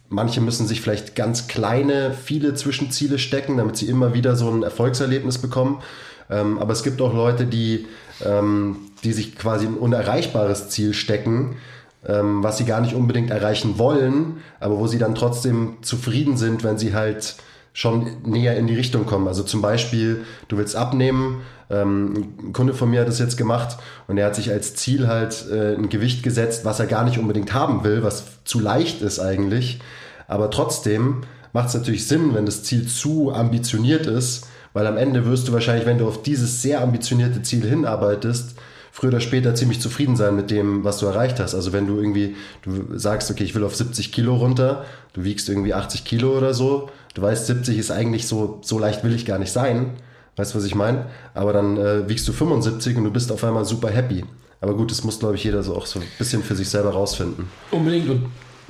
manche müssen sich vielleicht ganz kleine, viele Zwischenziele stecken, damit sie immer wieder so ein Erfolgserlebnis bekommen. Ähm, aber es gibt auch Leute, die, ähm, die sich quasi ein unerreichbares Ziel stecken, ähm, was sie gar nicht unbedingt erreichen wollen, aber wo sie dann trotzdem zufrieden sind, wenn sie halt schon näher in die Richtung kommen. Also zum Beispiel, du willst abnehmen, ähm, ein Kunde von mir hat das jetzt gemacht und er hat sich als Ziel halt äh, ein Gewicht gesetzt, was er gar nicht unbedingt haben will, was zu leicht ist eigentlich. Aber trotzdem macht es natürlich Sinn, wenn das Ziel zu ambitioniert ist, weil am Ende wirst du wahrscheinlich, wenn du auf dieses sehr ambitionierte Ziel hinarbeitest, früher oder später ziemlich zufrieden sein mit dem, was du erreicht hast. Also wenn du irgendwie, du sagst, okay, ich will auf 70 Kilo runter, du wiegst irgendwie 80 Kilo oder so, du weißt, 70 ist eigentlich so, so leicht will ich gar nicht sein. Weißt du, was ich meine? Aber dann äh, wiegst du 75 und du bist auf einmal super happy. Aber gut, das muss, glaube ich, jeder so auch so ein bisschen für sich selber rausfinden. Unbedingt. Und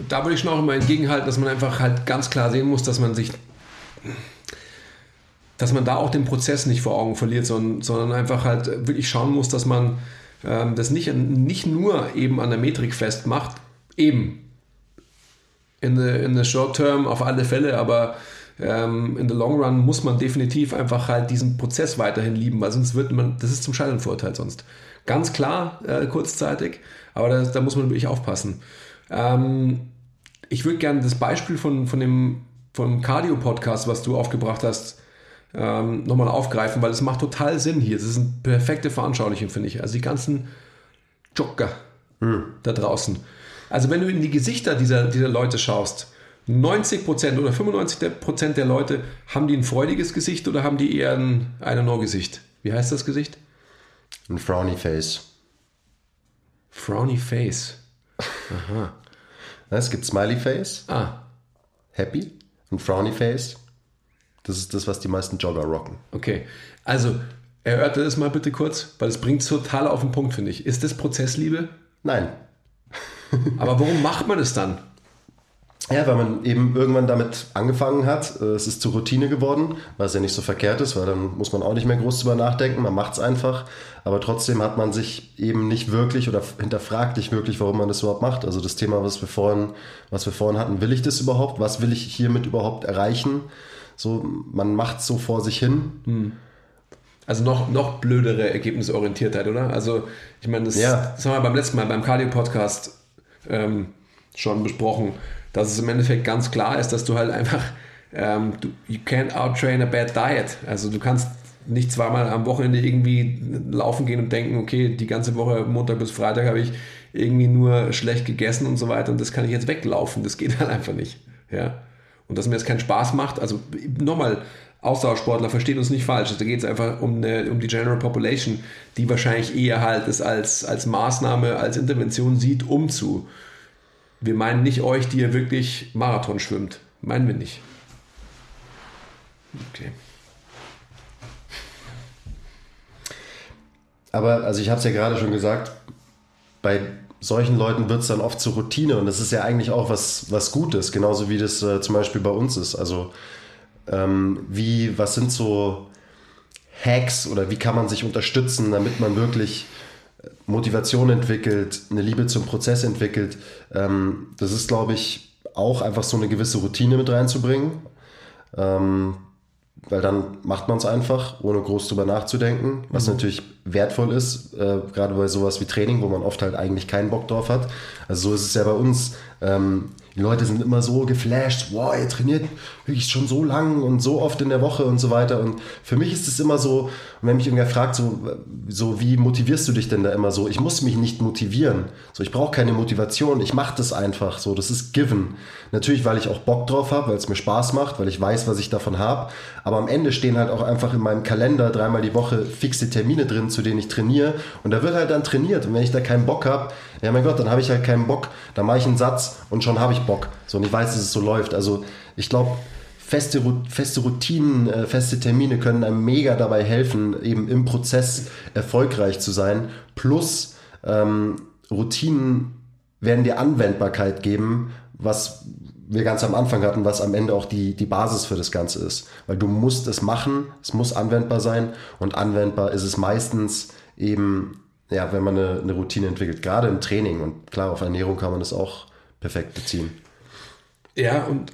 da würde ich schon auch immer entgegenhalten, dass man einfach halt ganz klar sehen muss, dass man sich dass man da auch den Prozess nicht vor Augen verliert, sondern, sondern einfach halt wirklich schauen muss, dass man ähm, das nicht, nicht nur eben an der Metrik festmacht, eben in the, in the short term auf alle Fälle, aber ähm, in the long run muss man definitiv einfach halt diesen Prozess weiterhin lieben, weil sonst wird man, das ist zum Scheitern verurteilt sonst. Ganz klar, äh, kurzzeitig, aber da, da, muss man wirklich aufpassen. Ähm, ich würde gerne das Beispiel von, von dem vom Cardio-Podcast, was du aufgebracht hast, ähm, nochmal aufgreifen, weil es macht total Sinn hier. Es ist eine perfekte Veranschaulichung, finde ich. Also die ganzen Jogger hm. da draußen. Also wenn du in die Gesichter dieser, dieser Leute schaust, 90% oder 95% der Leute, haben die ein freudiges Gesicht oder haben die eher ein, ein No-Gesicht? Wie heißt das Gesicht? Ein Frowny Face. Frowny Face. Aha. Es gibt Smiley Face. Ah. Happy. Und Frowny Face. Das ist das, was die meisten Jogger rocken. Okay, also erörter das mal bitte kurz, weil es bringt es total auf den Punkt, finde ich. Ist das Prozessliebe? Nein. Aber warum macht man das dann? Ja, weil man eben irgendwann damit angefangen hat. Äh, es ist zur Routine geworden, was ja nicht so verkehrt ist, weil dann muss man auch nicht mehr groß drüber nachdenken. Man macht es einfach. Aber trotzdem hat man sich eben nicht wirklich oder hinterfragt nicht wirklich, warum man das überhaupt macht. Also das Thema, was wir vorhin, was wir vorhin hatten, will ich das überhaupt? Was will ich hiermit überhaupt erreichen? So, man macht so vor sich hin. Hm. Also noch, noch blödere Ergebnisorientiertheit, oder? Also, ich meine, das, ja. das haben wir beim letzten Mal beim Cardio-Podcast ähm, schon besprochen, dass es im Endeffekt ganz klar ist, dass du halt einfach, ähm, du, you can't outtrain a bad diet. Also, du kannst nicht zweimal am Wochenende irgendwie laufen gehen und denken, okay, die ganze Woche, Montag bis Freitag, habe ich irgendwie nur schlecht gegessen und so weiter und das kann ich jetzt weglaufen. Das geht halt einfach nicht. Ja und dass mir das keinen Spaß macht, also nochmal, Ausdauersportler, versteht uns nicht falsch, da geht es einfach um, eine, um die General Population, die wahrscheinlich eher halt es als, als Maßnahme, als Intervention sieht, um zu. Wir meinen nicht euch, die ihr wirklich Marathon schwimmt. Meinen wir nicht. Okay. Aber, also ich habe es ja gerade schon gesagt, bei solchen Leuten wird es dann oft zur Routine und das ist ja eigentlich auch was, was Gutes, genauso wie das äh, zum Beispiel bei uns ist. Also ähm, wie, was sind so Hacks oder wie kann man sich unterstützen, damit man wirklich Motivation entwickelt, eine Liebe zum Prozess entwickelt. Ähm, das ist, glaube ich, auch einfach so eine gewisse Routine mit reinzubringen. Ähm, weil dann macht man es einfach, ohne groß drüber nachzudenken, was mhm. natürlich wertvoll ist, äh, gerade bei sowas wie Training, wo man oft halt eigentlich keinen Bock drauf hat. Also so ist es ja bei uns. Ähm, die Leute sind immer so geflasht, wow, ihr trainiert wirklich schon so lang und so oft in der Woche und so weiter. Und für mich ist es immer so, wenn mich irgendwer fragt, so, so wie motivierst du dich denn da immer so? Ich muss mich nicht motivieren. So, ich brauche keine Motivation, ich mache das einfach so. Das ist given. Natürlich, weil ich auch Bock drauf habe, weil es mir Spaß macht, weil ich weiß, was ich davon habe. Aber am Ende stehen halt auch einfach in meinem Kalender dreimal die Woche fixe Termine drin, zu denen ich trainiere. Und da wird halt dann trainiert. Und wenn ich da keinen Bock habe, ja mein Gott, dann habe ich halt keinen Bock. Dann mache ich einen Satz und schon habe ich Bock. So, und ich weiß, dass es so läuft. Also ich glaube, feste, feste Routinen, äh, feste Termine können einem mega dabei helfen, eben im Prozess erfolgreich zu sein. Plus ähm, Routinen werden dir Anwendbarkeit geben, was wir ganz am Anfang hatten, was am Ende auch die, die Basis für das Ganze ist. Weil du musst es machen, es muss anwendbar sein und anwendbar ist es meistens eben, ja, wenn man eine, eine Routine entwickelt, gerade im Training und klar, auf Ernährung kann man das auch perfekt beziehen. Ja, und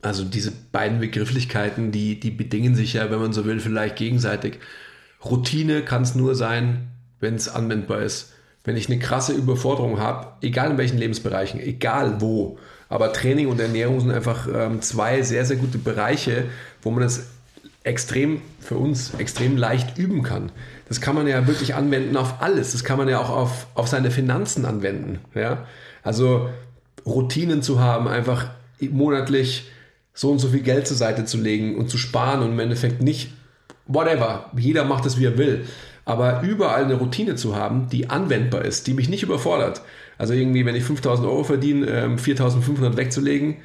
also diese beiden Begrifflichkeiten, die, die bedingen sich ja, wenn man so will, vielleicht gegenseitig. Routine kann es nur sein, wenn es anwendbar ist. Wenn ich eine krasse Überforderung habe, egal in welchen Lebensbereichen, egal wo, aber Training und Ernährung sind einfach ähm, zwei sehr, sehr gute Bereiche, wo man es extrem für uns extrem leicht üben kann. Das kann man ja wirklich anwenden auf alles. Das kann man ja auch auf, auf seine Finanzen anwenden. Ja? Also Routinen zu haben, einfach monatlich so und so viel Geld zur Seite zu legen und zu sparen und im Endeffekt nicht, whatever, jeder macht es, wie er will. Aber überall eine Routine zu haben, die anwendbar ist, die mich nicht überfordert. Also irgendwie, wenn ich 5000 Euro verdiene, 4500 ähm, wegzulegen,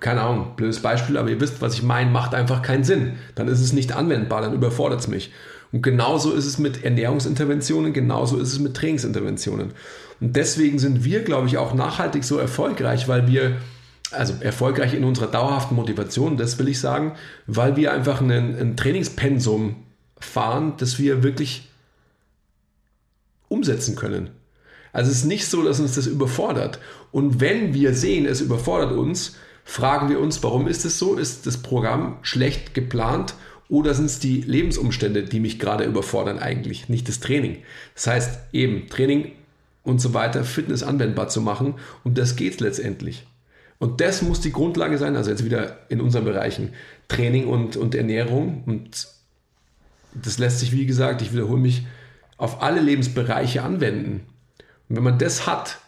keine Ahnung, blödes Beispiel, aber ihr wisst, was ich meine, macht einfach keinen Sinn. Dann ist es nicht anwendbar, dann überfordert es mich. Und genauso ist es mit Ernährungsinterventionen, genauso ist es mit Trainingsinterventionen. Und deswegen sind wir, glaube ich, auch nachhaltig so erfolgreich, weil wir, also erfolgreich in unserer dauerhaften Motivation, das will ich sagen, weil wir einfach ein, ein Trainingspensum fahren, das wir wirklich umsetzen können. Also es ist nicht so, dass uns das überfordert. Und wenn wir sehen, es überfordert uns, fragen wir uns, warum ist es so? Ist das Programm schlecht geplant oder sind es die Lebensumstände, die mich gerade überfordern eigentlich, nicht das Training? Das heißt eben Training und so weiter, Fitness anwendbar zu machen und das geht letztendlich. Und das muss die Grundlage sein, also jetzt wieder in unseren Bereichen Training und, und Ernährung und das lässt sich, wie gesagt, ich wiederhole mich, auf alle Lebensbereiche anwenden. Und wenn man das hat,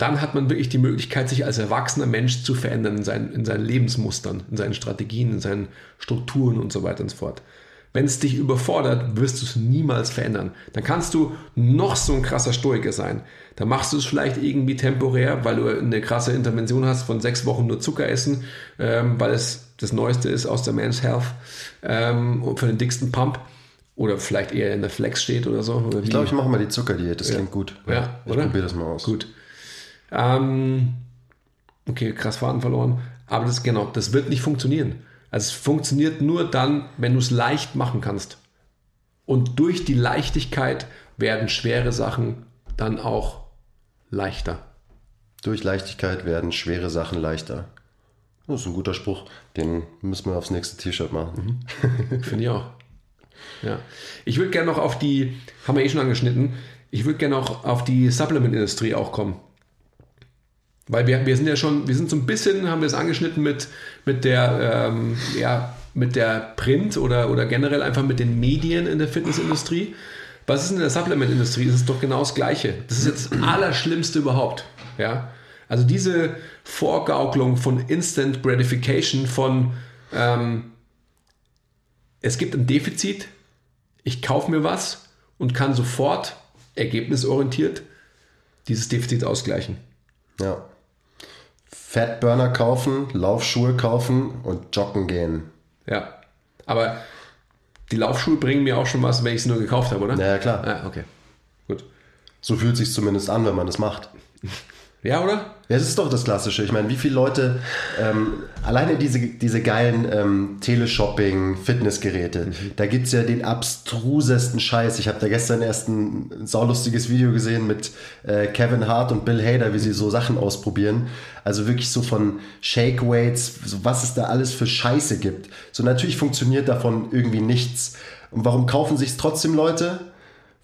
dann hat man wirklich die Möglichkeit, sich als erwachsener Mensch zu verändern in seinen, in seinen Lebensmustern, in seinen Strategien, in seinen Strukturen und so weiter und so fort. Wenn es dich überfordert, wirst du es niemals verändern. Dann kannst du noch so ein krasser Stoiker sein. Dann machst du es vielleicht irgendwie temporär, weil du eine krasse Intervention hast von sechs Wochen nur Zucker essen, ähm, weil es das Neueste ist aus der Men's Health ähm, für den dicksten Pump. Oder vielleicht eher in der Flex steht oder so. Oder ich glaube, ich mache mal die Zuckerdiät, das ja. klingt gut. Ja, ich probiere das mal aus. Gut. Ähm, okay, krass Faden verloren. Aber das genau, das wird nicht funktionieren. Also es funktioniert nur dann, wenn du es leicht machen kannst. Und durch die Leichtigkeit werden schwere Sachen dann auch leichter. Durch Leichtigkeit werden schwere Sachen leichter. Das ist ein guter Spruch. Den müssen wir aufs nächste T-Shirt machen. Mhm. Finde ich auch. Ja. Ich würde gerne noch auf die, haben wir eh schon angeschnitten, ich würde gerne noch auf die Supplement-Industrie auch kommen. Weil wir, wir sind ja schon, wir sind so ein bisschen, haben wir es angeschnitten mit, mit der, ähm, ja, mit der Print oder, oder generell einfach mit den Medien in der Fitnessindustrie. Was ist in der Supplement-Industrie? Das ist doch genau das Gleiche. Das ist jetzt das Allerschlimmste überhaupt. Ja? Also diese Vorgaukelung von Instant Gratification, von ähm, es gibt ein Defizit, ich kaufe mir was und kann sofort ergebnisorientiert dieses Defizit ausgleichen. Ja. Fettburner kaufen, Laufschuhe kaufen und joggen gehen. Ja. Aber die Laufschuhe bringen mir auch schon was, wenn ich sie nur gekauft habe, oder? Ja, klar. Ja, okay. Gut. So fühlt es sich zumindest an, wenn man das macht. Ja, oder? Ja, das ist doch das Klassische. Ich meine, wie viele Leute, ähm, alleine diese, diese geilen ähm, Teleshopping, Fitnessgeräte, mhm. da gibt es ja den abstrusesten Scheiß. Ich habe da gestern erst ein saulustiges Video gesehen mit äh, Kevin Hart und Bill Hader, wie sie so Sachen ausprobieren. Also wirklich so von Shake Weights, so was es da alles für Scheiße gibt. So natürlich funktioniert davon irgendwie nichts. Und warum kaufen sich trotzdem Leute?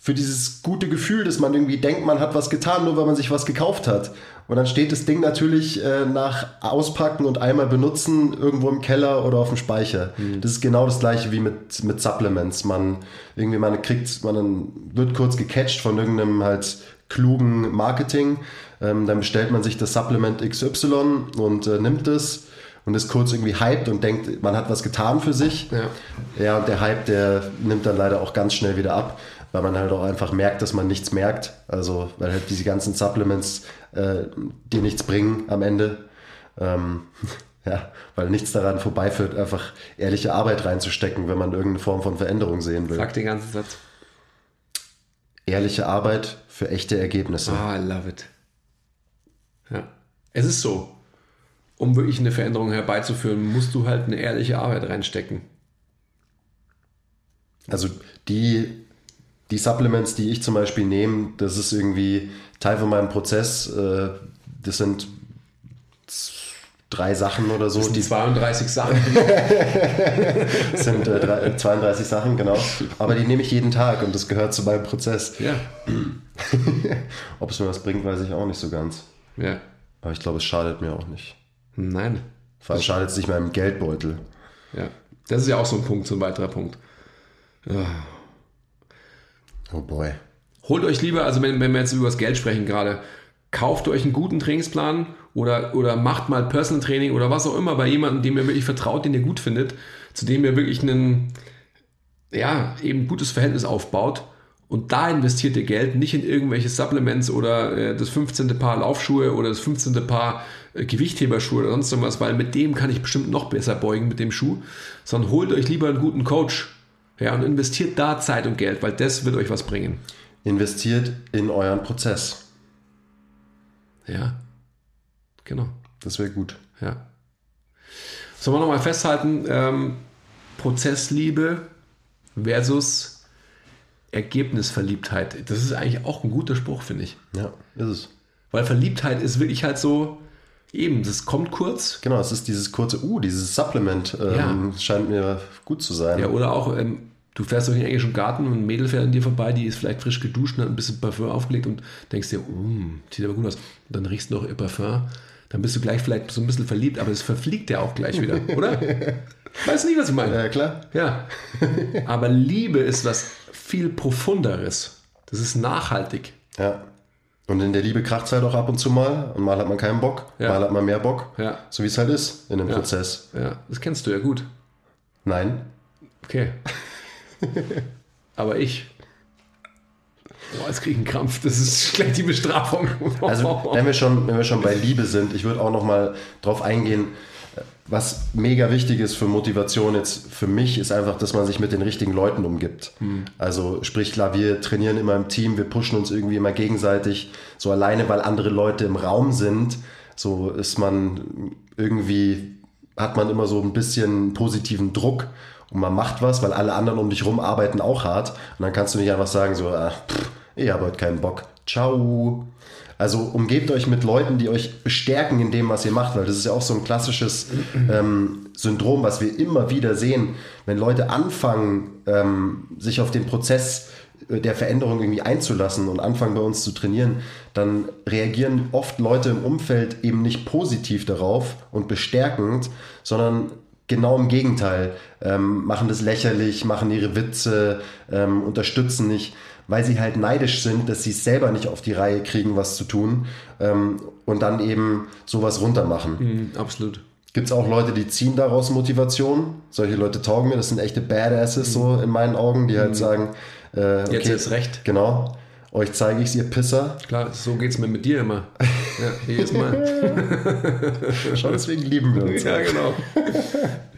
Für dieses gute Gefühl, dass man irgendwie denkt, man hat was getan, nur weil man sich was gekauft hat. Und dann steht das Ding natürlich äh, nach Auspacken und einmal benutzen irgendwo im Keller oder auf dem Speicher. Mhm. Das ist genau das gleiche wie mit, mit Supplements. Man irgendwie, man kriegt, man wird kurz gecatcht von irgendeinem halt klugen Marketing. Ähm, dann bestellt man sich das Supplement XY und äh, nimmt es und ist kurz irgendwie hyped und denkt, man hat was getan für sich. Ja, ja und der Hype, der nimmt dann leider auch ganz schnell wieder ab weil man halt auch einfach merkt, dass man nichts merkt. Also, weil halt diese ganzen Supplements äh, dir nichts bringen am Ende. Ähm, ja, weil nichts daran vorbeiführt, einfach ehrliche Arbeit reinzustecken, wenn man irgendeine Form von Veränderung sehen will. Sag den ganzen Satz. Ehrliche Arbeit für echte Ergebnisse. Ah, I love it. Ja. Es ist so. Um wirklich eine Veränderung herbeizuführen, musst du halt eine ehrliche Arbeit reinstecken. Also die, die Supplements, die ich zum Beispiel nehme, das ist irgendwie Teil von meinem Prozess. Äh, das sind drei Sachen oder so. Das sind die 32 Sachen. das sind äh, drei, 32 Sachen, genau. Aber die nehme ich jeden Tag und das gehört zu meinem Prozess. ja. Ob es mir was bringt, weiß ich auch nicht so ganz. Ja. Aber ich glaube, es schadet mir auch nicht. Nein. Vor allem schadet es nicht meinem Geldbeutel. Ja. Das ist ja auch so ein Punkt, so ein weiterer Punkt. Oh boy. Holt euch lieber, also wenn, wenn wir jetzt über das Geld sprechen gerade, kauft euch einen guten Trainingsplan oder, oder macht mal Personal Training oder was auch immer bei jemandem, dem ihr wirklich vertraut, den ihr gut findet, zu dem ihr wirklich einen, ja, eben gutes Verhältnis aufbaut. Und da investiert ihr Geld, nicht in irgendwelche Supplements oder äh, das 15. Paar Laufschuhe oder das 15. Paar äh, Gewichtheberschuhe oder sonst irgendwas, weil mit dem kann ich bestimmt noch besser beugen mit dem Schuh, sondern holt euch lieber einen guten Coach. Ja, und investiert da Zeit und Geld, weil das wird euch was bringen. Investiert in euren Prozess. Ja. Genau. Das wäre gut. Ja. Sollen wir nochmal festhalten, ähm, Prozessliebe versus Ergebnisverliebtheit. Das ist eigentlich auch ein guter Spruch, finde ich. Ja, ist es. Weil Verliebtheit ist wirklich halt so, eben, das kommt kurz. Genau, es ist dieses kurze, uh, dieses Supplement ähm, scheint mir gut zu sein. Ja, oder auch, ähm, du fährst durch den englischen Garten und ein Mädel fährt an dir vorbei, die ist vielleicht frisch geduscht und hat ein bisschen Parfum aufgelegt und denkst dir, mm, sieht aber gut aus. Und dann riechst du noch ihr Parfum. Dann bist du gleich vielleicht so ein bisschen verliebt, aber es verfliegt ja auch gleich wieder, oder? Weißt du nicht, was ich meine? Ja, klar. Ja. Aber Liebe ist was viel profunderes. Das ist nachhaltig. Ja. Und in der Liebe kracht es halt auch ab und zu mal. Und mal hat man keinen Bock, Ja. mal hat man mehr Bock. Ja. So wie es halt ist in dem Ja. Prozess. Ja, das kennst du ja gut. Nein. Okay. Aber ich. Boah, jetzt krieg ich einen Krampf. Das ist gleich die Bestrafung. Also, wenn wir schon, wenn wir schon bei Liebe sind, ich würde auch noch mal drauf eingehen, was mega wichtig ist für Motivation jetzt für mich, ist einfach, dass man sich mit den richtigen Leuten umgibt. Also sprich klar, wir trainieren immer im Team, wir pushen uns irgendwie immer gegenseitig. So alleine, weil andere Leute im Raum sind, so ist man irgendwie, hat man immer so ein bisschen positiven Druck und man macht was, weil alle anderen um dich rum arbeiten auch hart. Und dann kannst du nicht einfach sagen, so, ach, pff, ich habe heute keinen Bock. Ciao. Also umgebt euch mit Leuten, die euch bestärken in dem, was ihr macht, weil das ist ja auch so ein klassisches ähm, Syndrom, was wir immer wieder sehen. Wenn Leute anfangen, ähm, sich auf den Prozess äh, der Veränderung irgendwie einzulassen und anfangen bei uns zu trainieren, dann reagieren oft Leute im Umfeld eben nicht positiv darauf und bestärkend, sondern genau im Gegenteil, ähm, machen das lächerlich, machen ihre Witze, ähm, unterstützen nicht, weil sie halt neidisch sind, dass sie es selber nicht auf die Reihe kriegen, was zu tun ähm, und dann eben sowas runtermachen. Mhm, absolut. Gibt es auch Leute, die ziehen daraus Motivation? Solche Leute taugen mir, das sind echte Badasses so in meinen Augen, die halt sagen, äh, okay, Jetzt ist recht. Genau, euch zeige ich es, ihr Pisser. Klar, so geht's mir mit dir immer. Ja, jedes Mal. Schon deswegen lieben wir uns. Ja, genau.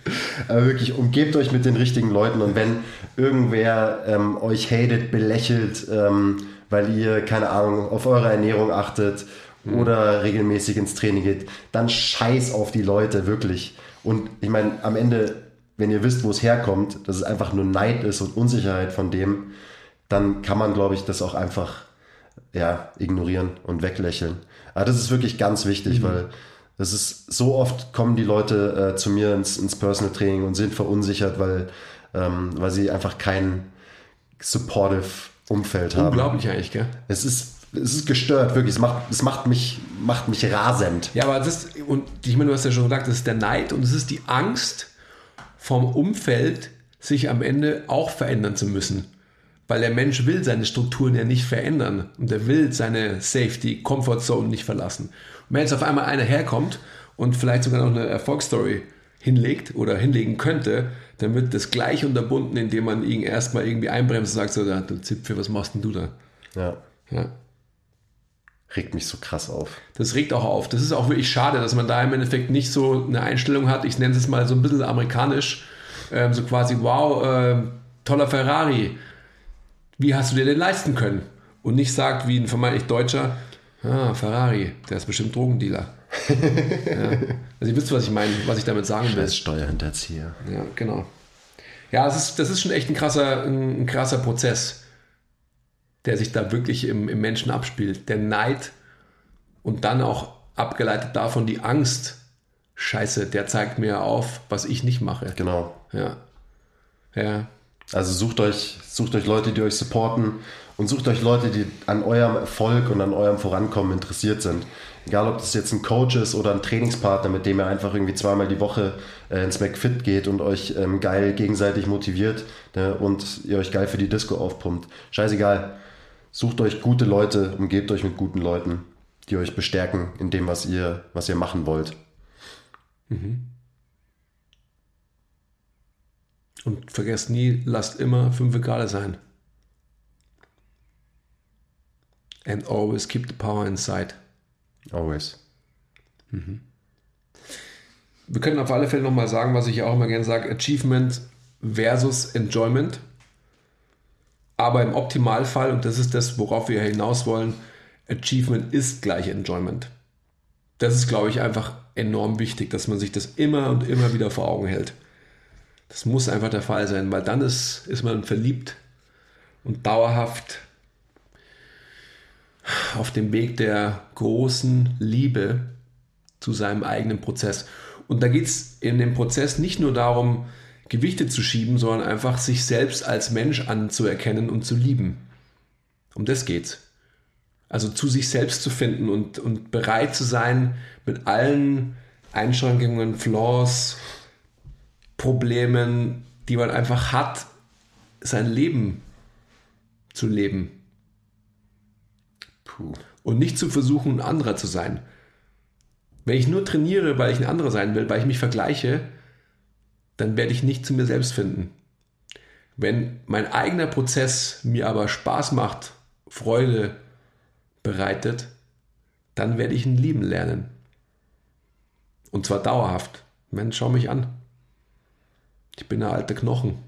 Aber wirklich, umgebt euch mit den richtigen Leuten und wenn irgendwer ähm, euch hatet, belächelt, ähm, weil ihr, keine Ahnung, auf eure Ernährung achtet oder regelmäßig ins Training geht, dann scheiß auf die Leute, wirklich. Und ich meine, am Ende, wenn ihr wisst, wo es herkommt, dass es einfach nur Neid ist und Unsicherheit von dem, dann kann man, glaube ich, das auch einfach ja, ignorieren und weglächeln. Aber das ist wirklich ganz wichtig, weil das ist so oft kommen die Leute äh, zu mir ins, ins Personal Training und sind verunsichert, weil, ähm, weil sie einfach kein supportive Umfeld haben. Unglaublich eigentlich, gell? Es ist, es ist gestört, wirklich. Es macht, es macht, mich, macht mich rasend. Ja, aber das, und ich meine, du hast ja schon gesagt, das ist der Neid und es ist die Angst vom Umfeld, sich am Ende auch verändern zu müssen. Weil der Mensch will seine Strukturen ja nicht verändern und er will seine Safety, Comfort Zone nicht verlassen. Wenn jetzt auf einmal einer herkommt und vielleicht sogar noch eine Erfolgsstory hinlegt oder hinlegen könnte, dann wird das gleich unterbunden, indem man ihn erstmal irgendwie einbremst und sagt so, du Zipfel, was machst denn du da? Ja. Ja. Regt mich so krass auf. Das regt auch auf. Das ist auch wirklich schade, dass man da im Endeffekt nicht so eine Einstellung hat. Ich nenne es mal so ein bisschen amerikanisch. Ähm, so quasi, wow, äh, toller Ferrari. Wie hast du dir den leisten können? Und nicht sagt, wie ein vermeintlich Deutscher, ah, Ferrari, der ist bestimmt Drogendealer. ja. Also ihr wisst, was ich meine, was ich damit sagen will. Als Steuerhinterzieher. Ja, genau. Ja, das ist, das ist schon echt ein krasser, ein, ein krasser Prozess der sich da wirklich im, im Menschen abspielt. Der Neid und dann auch abgeleitet davon die Angst. Scheiße, der zeigt mir auf, was ich nicht mache. Genau. Ja. Ja. Also sucht euch, sucht euch Leute, die euch supporten und sucht euch Leute, die an eurem Erfolg und an eurem Vorankommen interessiert sind. Egal, ob das jetzt ein Coach ist oder ein Trainingspartner, mit dem ihr einfach irgendwie zweimal die Woche äh, ins McFit geht und euch ähm, geil gegenseitig motiviert äh, und ihr euch geil für die Disco aufpumpt. Scheißegal. Sucht euch gute Leute, umgebt euch mit guten Leuten, die euch bestärken in dem, was ihr, was ihr machen wollt. Mhm. Und vergesst nie, lasst immer 5 Grad sein. And always keep the power inside. Always. Mhm. Wir können auf alle Fälle nochmal sagen, was ich auch immer gerne sage: Achievement versus Enjoyment. Aber im Optimalfall, und das ist das, worauf wir hinaus wollen, Achievement ist gleich Enjoyment. Das ist, glaube ich, einfach enorm wichtig, dass man sich das immer und immer wieder vor Augen hält. Das muss einfach der Fall sein, weil dann ist, ist man verliebt und dauerhaft auf dem Weg der großen Liebe zu seinem eigenen Prozess. Und da geht es in dem Prozess nicht nur darum, Gewichte zu schieben, sondern einfach sich selbst als Mensch anzuerkennen und zu lieben. Um das geht's. Also zu sich selbst zu finden und, und bereit zu sein, mit allen Einschränkungen, Flaws, Problemen, die man einfach hat, sein Leben zu leben. Puh. Und nicht zu versuchen, ein anderer zu sein. Wenn ich nur trainiere, weil ich ein anderer sein will, weil ich mich vergleiche, dann werde ich nicht zu mir selbst finden. Wenn mein eigener Prozess mir aber Spaß macht, Freude bereitet, dann werde ich ihn lieben lernen. Und zwar dauerhaft. Mensch, schau mich an. Ich bin eine alte Knochen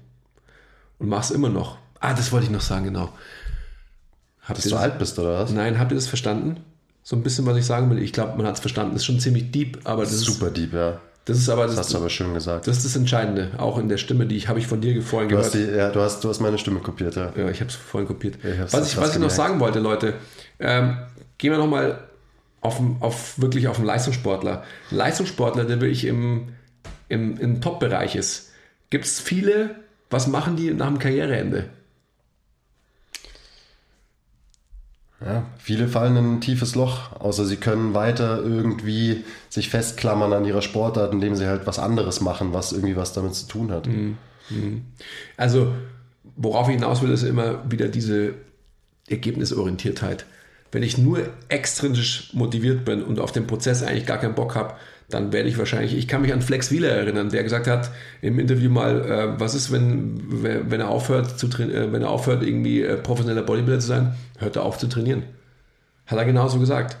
und mache es immer noch. Ah, das wollte ich noch sagen, genau. Habt Dass du das, alt bist, oder was? Nein, habt ihr das verstanden? So ein bisschen, was ich sagen will. Ich glaube, man hat es verstanden. Das ist schon ziemlich deep, aber das Super ist, deep, ja. Das ist aber das, das hast du aber schön gesagt. Das ist das Entscheidende, auch in der Stimme, die ich habe ich von dir vorhin du gehört. Hast die, ja, du hast, du hast meine Stimme kopiert, ja. Ja, ich habe es vorhin kopiert. Ich was ich, was ich noch sagen wollte, Leute, ähm, gehen wir nochmal auf, auf, wirklich auf einen Leistungssportler. Ein Leistungssportler, der wirklich im, im, im Top-Bereich ist. Gibt es viele, was machen die nach dem Karriereende? Ja, viele fallen in ein tiefes Loch, außer sie können weiter irgendwie sich festklammern an ihrer Sportart, indem sie halt was anderes machen, was irgendwie was damit zu tun hat. Mhm. mhm. Also, worauf ich hinaus will, ist immer wieder diese Ergebnisorientiertheit. Wenn ich nur extrinsisch motiviert bin und auf den Prozess eigentlich gar keinen Bock habe, dann werde ich wahrscheinlich, ich kann mich an Flex Wheeler erinnern, der gesagt hat im Interview mal, äh, was ist, wenn, wenn er aufhört, zu äh, wenn er aufhört, irgendwie äh, professioneller Bodybuilder zu sein, hört er auf zu trainieren. Hat er genauso gesagt.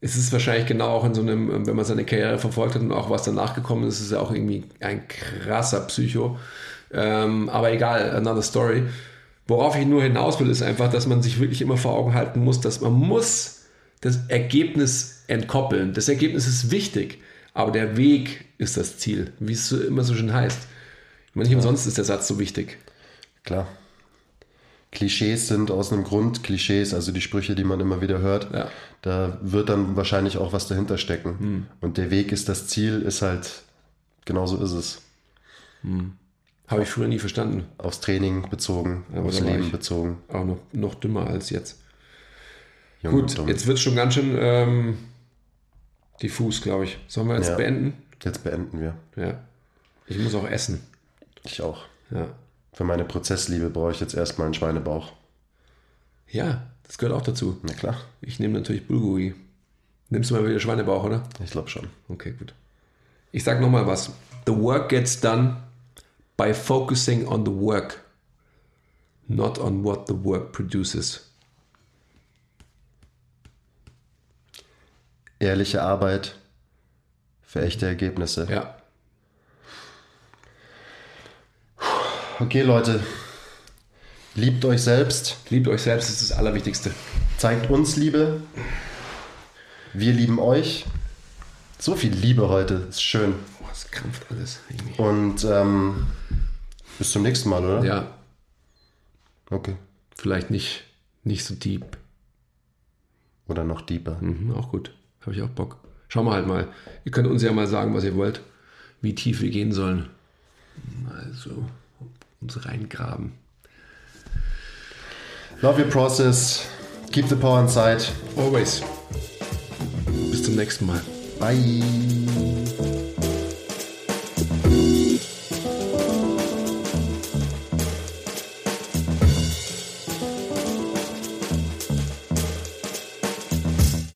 Es ist wahrscheinlich genau auch in so einem, wenn man seine Karriere verfolgt hat und auch was danach gekommen ist, ist er auch irgendwie ein krasser Psycho. Ähm, aber egal, another story. Worauf ich nur hinaus will, ist einfach, dass man sich wirklich immer vor Augen halten muss, dass man muss das Ergebnis entkoppeln. Das Ergebnis ist wichtig, aber der Weg ist das Ziel, wie es so, immer so schön heißt. Ich meine, nicht umsonst ist der Satz so wichtig. Klar. Klischees sind aus einem Grund Klischees, also die Sprüche, die man immer wieder hört. Ja. Da wird dann wahrscheinlich auch was dahinter stecken. Hm. Und der Weg ist das Ziel, ist halt, genauso ist es. Hm. Habe ich früher nie verstanden. Aufs Training bezogen, ja, aufs Leben bezogen. Auch noch, noch dümmer als jetzt. Jung Gut, jetzt wird es schon ganz schön ähm, diffus, glaube ich. Sollen wir jetzt ja. beenden? Jetzt beenden wir. Ja. Ich muss auch essen. Ich auch. Ja. Für meine Prozessliebe brauche ich jetzt erstmal einen Schweinebauch. Ja, das gehört auch dazu. Na klar. Ich nehme natürlich Bulguri. Nimmst du mal wieder Schweinebauch, oder? Ich glaube schon. Okay, gut. Ich sag nochmal was. The work gets done by focusing on the work, not on what the work produces. Ehrliche Arbeit für echte Ergebnisse. Ja. Okay, Leute. Liebt euch selbst. Liebt euch selbst, ist das Allerwichtigste. Zeigt uns Liebe. Wir lieben euch. So viel Liebe heute. Ist schön. Boah, es krampft alles. irgendwie. Und ähm, bis zum nächsten Mal, oder? Ja, Okay. vielleicht nicht, nicht so deep. Oder noch deeper. Mhm, auch gut. Habe ich auch Bock. Schauen wir halt mal. Ihr könnt uns ja mal sagen, was ihr wollt. Wie tief wir gehen sollen. Also, uns reingraben. Love your process. Keep the power inside. Always. Bis zum nächsten Mal. Bye.